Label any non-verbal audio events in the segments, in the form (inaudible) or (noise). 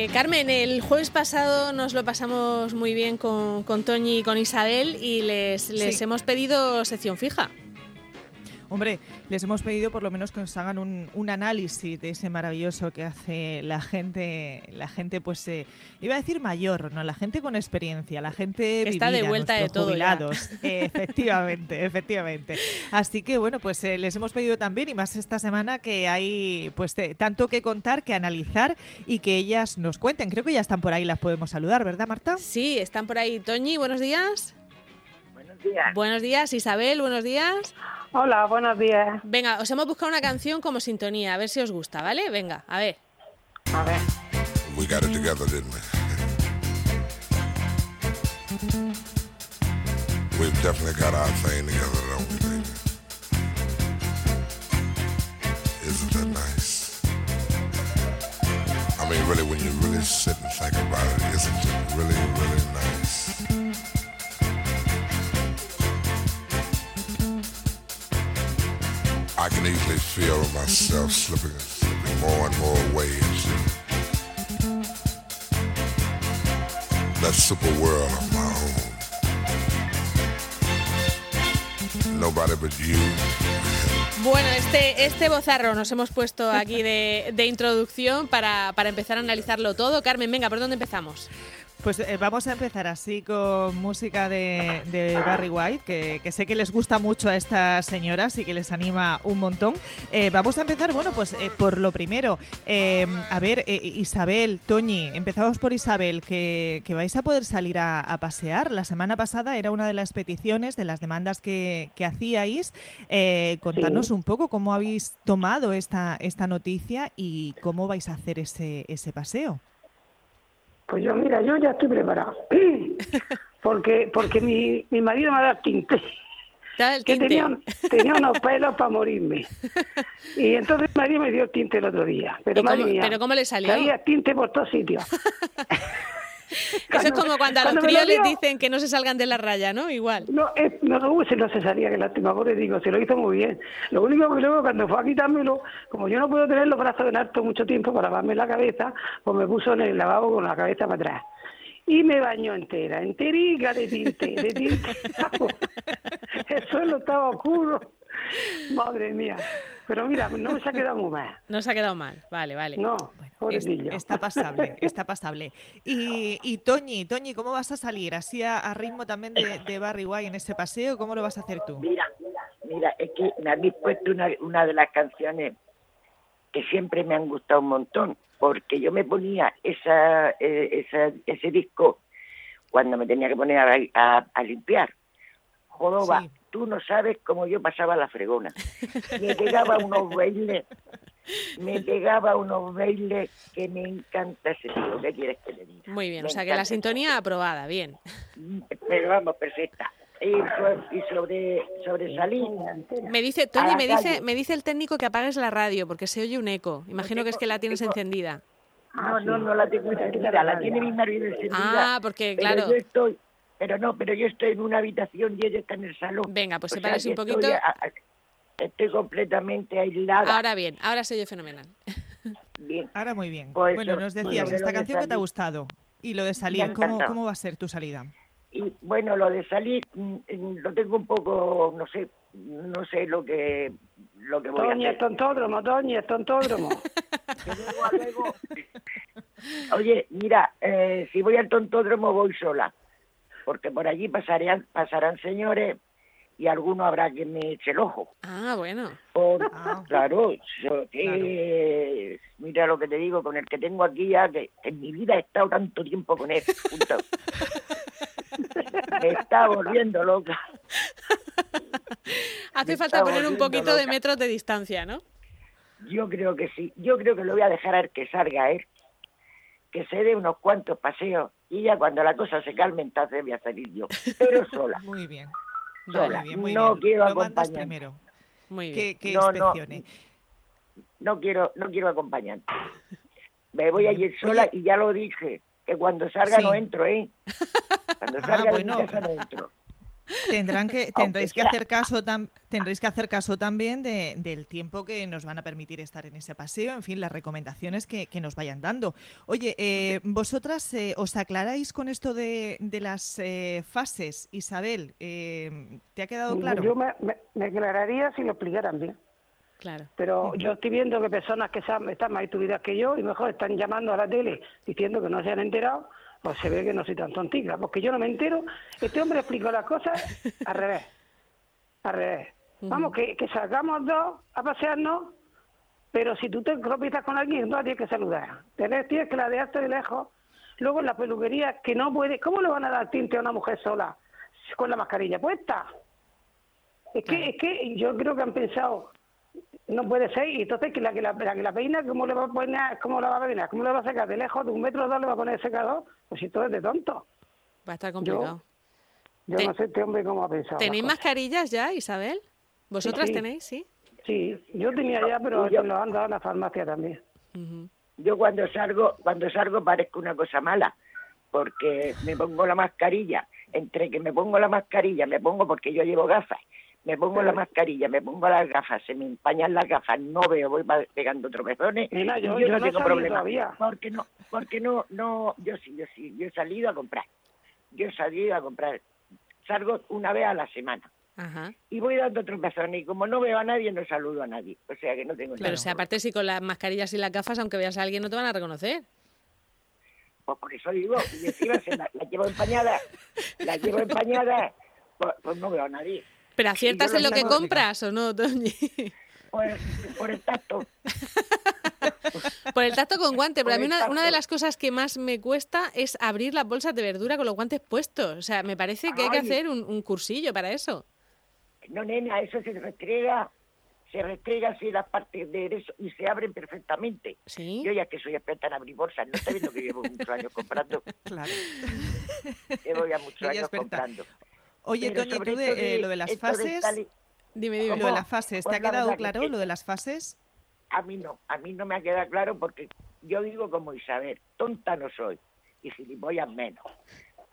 Eh, Carmen, el jueves pasado nos lo pasamos muy bien con, con Toñi y con Isabel y les, les hemos pedido sección fija. Hombre, les hemos pedido por lo menos que nos hagan un, análisis de ese maravilloso que hace la gente, la gente pues eh, iba a decir mayor, no, la gente con experiencia, la gente está de vuelta de todo jubilados. efectivamente, (laughs) efectivamente. Así que bueno, pues eh, les hemos pedido también y más esta semana que hay pues tanto que contar, que analizar y que ellas nos cuenten. Creo que ya están por ahí, las podemos saludar, ¿verdad, Marta? Sí, están por ahí. Toñi, buenos días. Buenos días. Buenos días, Isabel, buenos días. Hola, buenos días. Venga, os hemos buscado una canción como sintonía, a ver si os gusta, ¿vale? Venga, a ver. A ver. We got it together, didn't we? We've definitely got our thing together, don't we, baby? Isn't that nice? I mean, really, when you really sit and think about it, isn't it really, really nice? Bueno, este, este bozarro nos hemos puesto aquí de, de introducción para, para empezar a analizarlo todo. Carmen, venga, ¿por dónde empezamos? Pues eh, vamos a empezar así con música de, Barry White, que, sé que les gusta mucho a estas señoras y que les anima un montón. Eh, vamos a empezar, bueno, pues eh, por lo primero. a ver, Isabel, Toñi, empezamos por Isabel, que, vais a poder salir a, pasear. La semana pasada era una de las peticiones, de las demandas que, hacíais. contanos un poco cómo habéis tomado esta, esta noticia y cómo vais a hacer ese, ese paseo. Pues yo, mira, yo ya estoy preparado. (laughs) porque porque mi, mi marido me ha dado tinte. Que tenía, tenía unos (laughs) pelos para morirme. Y entonces mi marido me dio tinte el otro día. Pero, cómo, ¿Pero cómo le salió? Había tinte por todos sitios. (laughs) Eso es como cuando a los críos les dicen que no se salgan de la raya, ¿no? Igual. No, no, no, se, no se salía, que lástima, pobre digo, se lo hizo muy bien. Lo único que luego cuando fue a quitármelo, como yo no puedo tener los brazos en alto mucho tiempo para lavarme la cabeza, pues me puso en el lavabo con la cabeza para atrás y me bañó entera, enterica de tinte, de tinte. (laughs) el suelo estaba oscuro. Madre mía. Pero mira, no se ha quedado muy mal. No se ha quedado mal, vale, vale. No, está pasable, está pasable. Y, y Toñi, Toñi, ¿cómo vas a salir? ¿Así a, ritmo también de, Barry White en ese paseo? ¿Cómo lo vas a hacer tú? Mira, mira, es que me habéis puesto una, una de las canciones que siempre me han gustado un montón, porque yo me ponía esa, eh, esa ese disco cuando me tenía que poner a, a, limpiar. Jodoba, tú no sabes cómo yo pasaba la fregona. Me pegaba unos bailes, me pegaba unos bailes que me encanta ese tío. ¿Qué quieres que te diga? Muy bien, o sea que la sintonía aprobada, bien. Pero vamos, perfecta. Y, sobre, sobre salir. Me dice, Tony, me dice, me dice el técnico que apagues la radio porque se oye un eco. Imagino que es que la tienes encendida. No, no, no la tengo encendida, la tiene mi marido encendida. Ah, porque claro. yo estoy, pero no, pero yo estoy en una habitación y ella está en el salón. Venga, pues sepárese un poquito. Estoy, completamente aislada. Ahora bien, ahora se oye fenomenal. Bien. Ahora muy bien. Pues bueno, nos decías, esta canción que te ha gustado y lo de salir, ¿cómo, ¿cómo va a ser tu salida? Y bueno, lo de salir mm, mm, lo tengo un poco, no sé, no sé lo que lo que voy Toñi, a hacer. es tontódromo, Toñi, es tontódromo. (laughs) (laughs) Oye, mira, eh, si voy al tontódromo voy sola porque por allí pasarían, pasarán señores y alguno habrá que me eche el ojo. Ah, bueno. Ah. Claro, mira lo que te digo, con el que tengo aquí ya, que en mi vida he estado tanto tiempo con él. (laughs) me está volviendo loca. Hace falta poner un poquito de metros de distancia, ¿no? Yo creo que sí. Yo creo que lo voy a dejar a que salga él, que se dé unos cuantos paseos y ya cuando la cosa se calme, entonces voy a salir yo, pero sola. (laughs) Muy bien. Sola. no quiero acompañar. primero. Muy bien. ¿Qué, no, no, no, quiero, no quiero acompañante. Me voy a ir sola y ya lo dije, que cuando salga no entro, ¿eh? Cuando ah, salga de mi casa no entro. Tendrán que, (laughs) tendréis que hacer caso tendréis que hacer caso también de, del tiempo que nos van a permitir estar en ese paseo, en fin, las recomendaciones que, que nos vayan dando. Oye, eh, vosotras eh, os aclaráis con esto de, de las eh, fases, Isabel, ¿te ha quedado claro? Yo me, me, aclararía si lo explicaran bien. Claro. Pero yo estoy viendo que personas que están más estudiadas que yo y mejor están llamando a la tele diciendo que no se han enterado pues se ve que no soy tan tontica, porque yo no me entero. Este hombre explicó las cosas al revés. Al revés. Vamos, que, que salgamos dos a pasearnos, pero si tú te cropitas con alguien, no tienes que saludar. Tienes, tienes que ladearte de lejos. Luego en la peluquería, que no puede. ¿Cómo le van a dar tinte a una mujer sola con la mascarilla puesta? Es que, es que yo creo que han pensado, no puede ser, y entonces que la que la, que la peina, ¿cómo le va a poner, cómo la va a peinar? ¿Cómo le va a sacar? De lejos, de un metro o dos le va a poner el secador, pues si todo es de tonto. Va a estar complicado. Yo, no sé este hombre cómo ha pensado. ¿Tenéis mascarillas ya, Isabel? ¿Vosotras tenéis, sí? Sí, yo tenía ya, pero yo, lo han dado en la farmacia también. Yo cuando salgo, cuando salgo parezco una cosa mala, porque me pongo la mascarilla, entre que me pongo la mascarilla, me pongo porque yo llevo gafas, me pongo la mascarilla, me pongo las gafas, se me empañan las gafas, no veo, voy pegando tropezones. Mira, yo, yo, no, tengo problema. Todavía. Porque no, porque no, no, yo sí, yo sí, yo he salido a comprar. Yo he salido a comprar. Salgo una vez a la semana. Ajá. Y voy dando tropezones y como no veo a nadie, no saludo a nadie. O sea que no tengo Pero si aparte si con las mascarillas y las gafas, aunque veas a alguien, no te van a reconocer. Pues por eso digo, y encima se la, llevo empañada, la llevo empañada, pues, pues no veo a nadie. ¿Pero aciertas en lo que compras o no, Toñi? Por, el tacto. por el tacto con guante, pero a mí una, de las cosas que más me cuesta es abrir las bolsas de verdura con los guantes puestos. O sea, me parece que hay que hacer un, cursillo para eso. No, nena, eso se restrega, se restrega así las partes de eso y se abren perfectamente. ¿Sí? Yo ya que soy experta en abrir bolsas, no está viendo que llevo muchos años comprando. (laughs) Claro. Llevo ya muchos años comprando. Oye, Toño, tú de, eh, lo de las fases... Dime, dime, lo de las fases, ¿te ha quedado claro lo de las fases? A mí no, a mí no me ha quedado claro porque yo digo como Isabel, tonta no soy y gilipollas menos.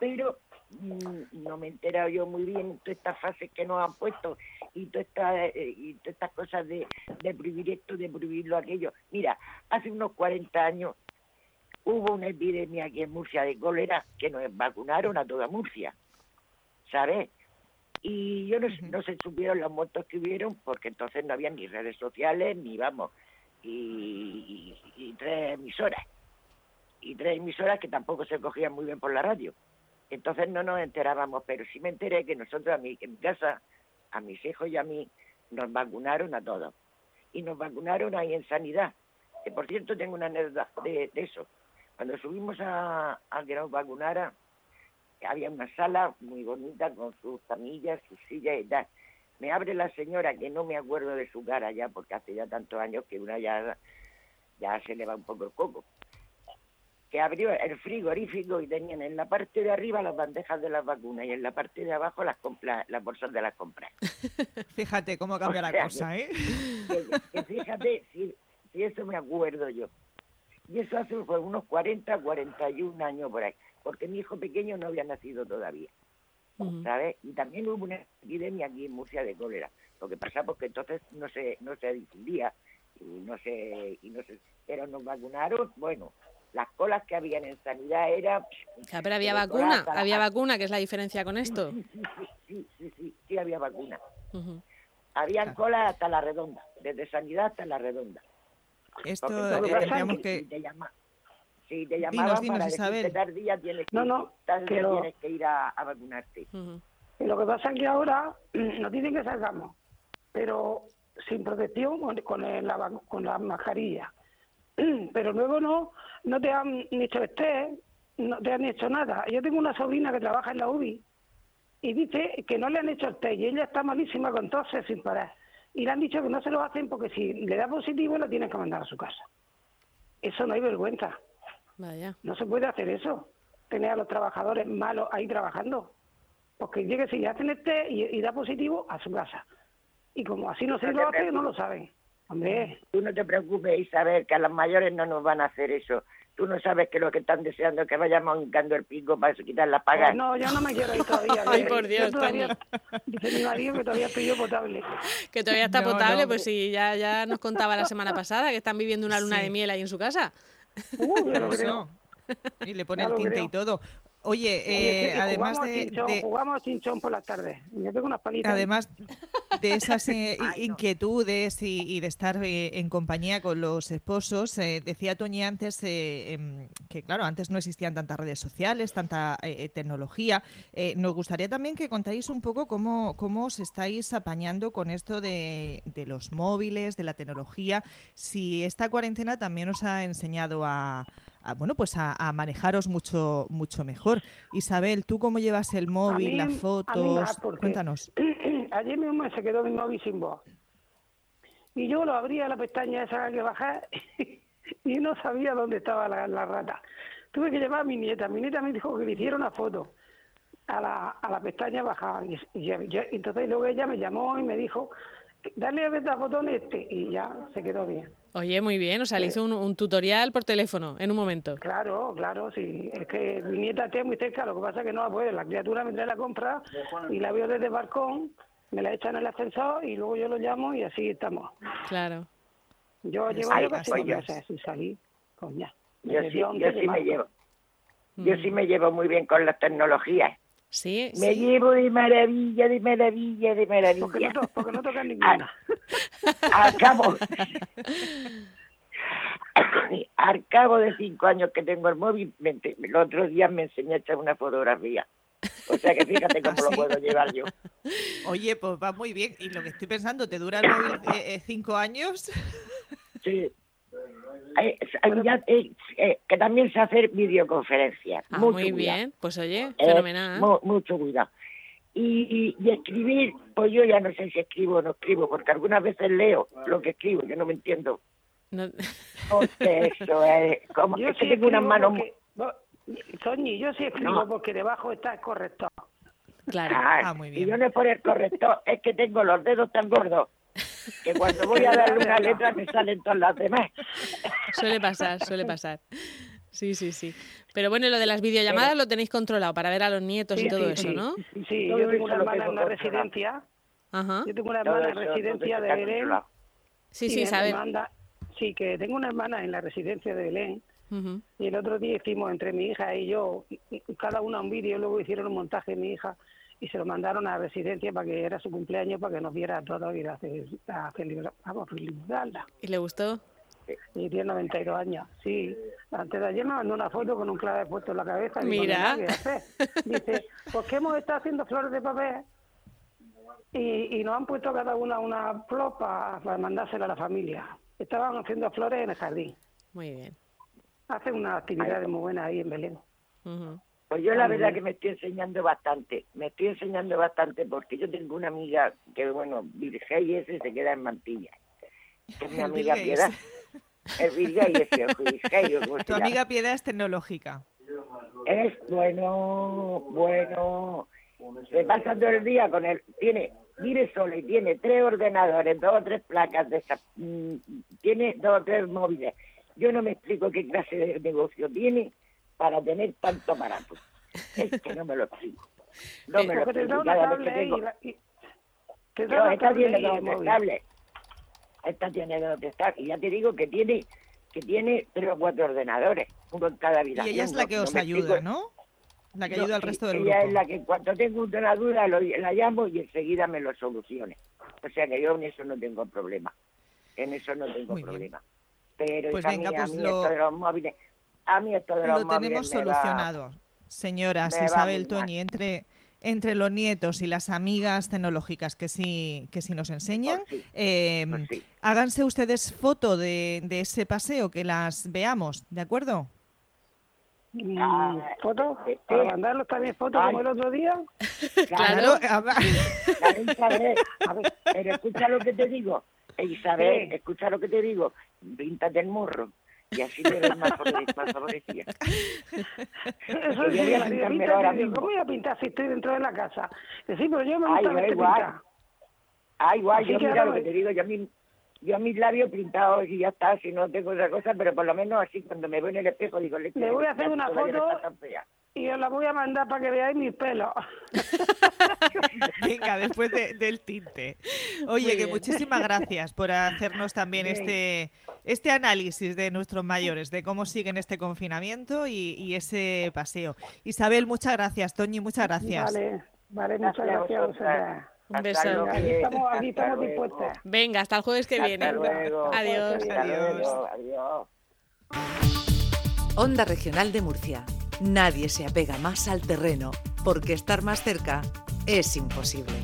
Pero mm, no me he enterado yo muy bien todas estas fases que nos han puesto y todas estas, eh, y todas estas cosas de, de prohibir esto, de prohibir lo aquello. Mira, hace unos 40 años hubo una epidemia aquí en Murcia de cólera que nos vacunaron a toda Murcia. ¿Sabes? Y yo no, no se supieron los muertos que hubieron porque entonces no había ni redes sociales, ni vamos, y, tres emisoras. Y tres emisoras que tampoco se cogían muy bien por la radio. Entonces no nos enterábamos, pero sí me enteré que nosotros a mí, en mi casa, a mis hijos y a mí, nos vacunaron a todos. Y nos vacunaron ahí en sanidad. Que por cierto tengo una anécdota de, eso. Cuando subimos a, a que nos vacunara, había una sala muy bonita con sus camillas, sus sillas y tal. Me abre la señora, que no me acuerdo de su cara ya, porque hace ya tantos años que una ya, ya se le va un poco el coco, que abrió el frigorífico y tenían en la parte de arriba las bandejas de las vacunas y en la parte de abajo las, las bolsas de las compras. (laughs) fíjate cómo cambia la cosa, ¿eh? fíjate, si, si eso me acuerdo yo. Y eso hace unos 40, 41 años por ahí porque mi hijo pequeño no había nacido todavía. ¿Sabes? Y también hubo una epidemia aquí en Murcia de cólera. Lo que pasa porque entonces no se no se difundía y no se y no se pero nos vacunaron, bueno, las colas que habían en sanidad era pero había vacuna, había vacuna, que es la diferencia con esto. Sí, sí, sí, sí, sí, había vacuna. Habían colas hasta la redonda, desde sanidad hasta la redonda. Esto tendríamos que si te llamaban para decirte tal día tienes que, no, no, tienes que ir a, vacunarte. Y lo que pasa es que ahora (clears throat) nos dicen que salgamos, pero sin protección con, el, la, con la mascarilla. (clears throat) Pero luego no, no te han hecho este, no te han hecho nada. Yo tengo una sobrina que trabaja en la UBI y dice que no le han hecho el test y ella está malísima con toses sin parar. Y le han dicho que no se lo hacen porque si le da positivo la tienen que mandar a su casa. Eso no hay vergüenza. No se puede hacer eso, tener a los trabajadores malos ahí trabajando. Porque llegue si ya hacen este y, da positivo a su casa. Y como así no se lo hace, no lo saben. Hombre. Tú no te preocupes, Isabel, que a los mayores no nos van a hacer eso. Tú no sabes que lo que están deseando es que vayamos hincando el pico para quitar la paga. Pues no, yo no me quiero ir todavía. (laughs) Ay, que por yo Dios, todavía- Dice mi marido que todavía estoy yo potable. Que todavía está No, potable, no. pues sí, ya, ya nos contaba la semana pasada que están viviendo una luna Sí. de miel ahí en su casa. Uh, lo creo. Y le pone Ya el tinte creo. y todo. Oye, Oye, eh, sí, además jugamos, de, chinchón, de- jugamos chinchón por las tardes. Yo tengo unas palitas. además de esas eh, (laughs) inquietudes y, y de estar eh, en compañía con los esposos, eh, decía Toñi antes eh, em, que, claro, antes no existían tantas redes sociales, tanta tecnología. Eh, nos gustaría también que contáis un poco cómo, cómo os estáis apañando con esto de, de los móviles, de la tecnología, si esta cuarentena también os ha enseñado a, a, bueno, pues a, a manejaros mucho, mucho mejor. Isabel, ¿tú cómo llevas el móvil, mí- las a mí fotos? Cuéntanos. (clears throat) Ayer mismo se quedó mi móvil sin voz. Y yo lo abría la pestaña esa que bajar (laughs) y no sabía dónde estaba la, la rata. Tuve que llamar a mi nieta. Mi nieta me dijo que le hiciera una foto a la, a la pestaña bajada. Y, y yo- entonces luego ella me llamó y me dijo, dale a ver el botón este. Y ya se quedó bien. Oye, muy bien, o sea, le hizo un, un tutorial por teléfono en un momento. Claro, claro, sí. Es que mi nieta está muy cerca, lo que pasa es que no la puede. La criatura me trae la compra y la veo desde el balcón, me la echa en el ascensor y luego yo lo llamo y así estamos. Claro. Yo llevo Ay, yo casi pues dos yo- meses sin salir. Coña. Yo sí, dónde yo sí me llevo. Yo Mm. sí me llevo muy bien con las tecnologías. Sí, Me sí. llevo de maravilla, de maravilla, de Porque maravilla. no, to- porque no tocan ninguna. (laughs) Al cabo, (laughs) al cabo de cinco años que tengo el móvil, me el otro día me enseñé a echar una fotografía. O sea que fíjate cómo ¿Ah, lo sí? puedo llevar yo. Oye, pues va muy bien. Y lo que estoy pensando, ¿te dura el móvil eh, eh, cinco años? Sí. Ya, eh, eh, que también sé hacer videoconferencias. Ah, mucho muy cuidado. bien, pues oye, Eh, fenomenal. mu- mucho cuidado. Y, y escribir, pues yo ya no sé si escribo o no escribo, porque algunas veces leo lo que escribo, yo no me entiendo. No- Porque eso es como Yo que sí tengo unas manos porque- Soñi, yo sí escribo No. porque debajo está el corrector. claro. Ah, Ah, muy Y bien. yo no es por el corrector, es que tengo los dedos tan gordos que cuando voy a (laughs) darle una letra me salen todas las demás. Suele pasar, suele pasar. Sí, sí, sí. Pero bueno, lo de las videollamadas lo tenéis controlado para ver a los nietos y todo sí, eso, sí. ¿no? Sí, yo tengo una hermana en controlado. residencia. Ajá. Yo tengo una hermana en residencia de Belén. Sí, y sí, manda- sí, que tengo una hermana en la residencia de Belén. Y el otro día hicimos entre mi hija y yo, cada una un vídeo, luego hicieron un montaje mi hija y se lo mandaron a la residencia para que era su cumpleaños, para que nos viera a todos y a, a celebrarla. ¿Y le gustó? Y tiene 92 años, sí. Antes de ayer me mandó una foto con un clave puesto en la cabeza. digo, Mira. "Nada que hacer". Dice, ¿por qué hemos estado haciendo flores de papel? Y, y nos han puesto cada una una flor para mandársela a la familia. Estaban haciendo flores en el jardín. Muy bien. Hacen unas actividades muy buenas ahí en Belén. Pues yo la verdad que me estoy enseñando bastante, me estoy enseñando bastante porque yo tengo una amiga que, bueno, Virgey ese se queda en Mantilla, que es mi (laughs) amiga Piedad. El Virgey ese, o Virgey, (laughs) Tu amiga Piedad es tecnológica. Es bueno, bueno. Se pasa todo el día con él. Tiene, mire solo, y tiene tres ordenadores, dos o tres placas de esas, mm, tiene dos o tres móviles. Yo no me explico qué clase de negocio tiene para tener tanto aparato. Es que no me lo explico. No me lo explico. una Cada vez que tablet tengo... y, la- y- te da No, una esta tiene y tablets. Esta tiene tres tablets. Y ya te digo que tiene que tiene tres o cuatro ordenadores, uno en cada Y habitación. ella es la que no os ayuda. ¿no? La que No, ayuda al resto del ella grupo. es la que cuando tengo una duda lo- la llamo y enseguida me lo solucione. O sea que yo en eso no tengo problema. En eso no tengo Muy bien. Pero Pues venga, pues a mí lo- esto de los móviles, a mí esto de los Lo móviles tenemos me va- solucionado. Señoras, Isabel. Toñi, entre, entre los nietos y las amigas tecnológicas que sí, que sí nos enseñan, Pues sí, eh, pues sí. háganse ustedes foto de, de ese paseo, que las veamos, ¿de acuerdo? Ah, ¿Fotos? eh, ¿Para mandarlos también fotos Ay. como el otro día? Claro, (laughs) a ver, claro, Isabel, a ver, pero escucha lo que te digo. Eh, Isabel, escucha lo que te digo. Píntate el morro. Y así te ves más, más favorecida. (laughs) Eso Yo sí, voy a ahora mismo. ¿Cómo voy a pintar si estoy dentro de la casa? Sí, pero yo me Ay, gusta da verte igual. pintar. Ah, igual, Así yo mira lo que te digo, yo a mí, yo mis labios pintados y ya está, si no tengo otra cosa, pero por lo menos así cuando me veo en el espejo digo, Le voy a hacer una foto y os la voy a mandar para que veáis mis pelos. (laughs) Venga, después del tinte. Oye, que muchísimas gracias por hacernos también este, este análisis de nuestros mayores, de cómo siguen este confinamiento y, ese paseo. Isabel, muchas gracias. Toñi, muchas gracias. Vale, vale, muchas gracias. Un beso. Aquí estamos, aquí estamos dispuestas. Venga, hasta el jueves que viene. Adiós. Adiós. Adiós. Onda Regional de Murcia nadie se apega más al terreno, porque estar más cerca es imposible.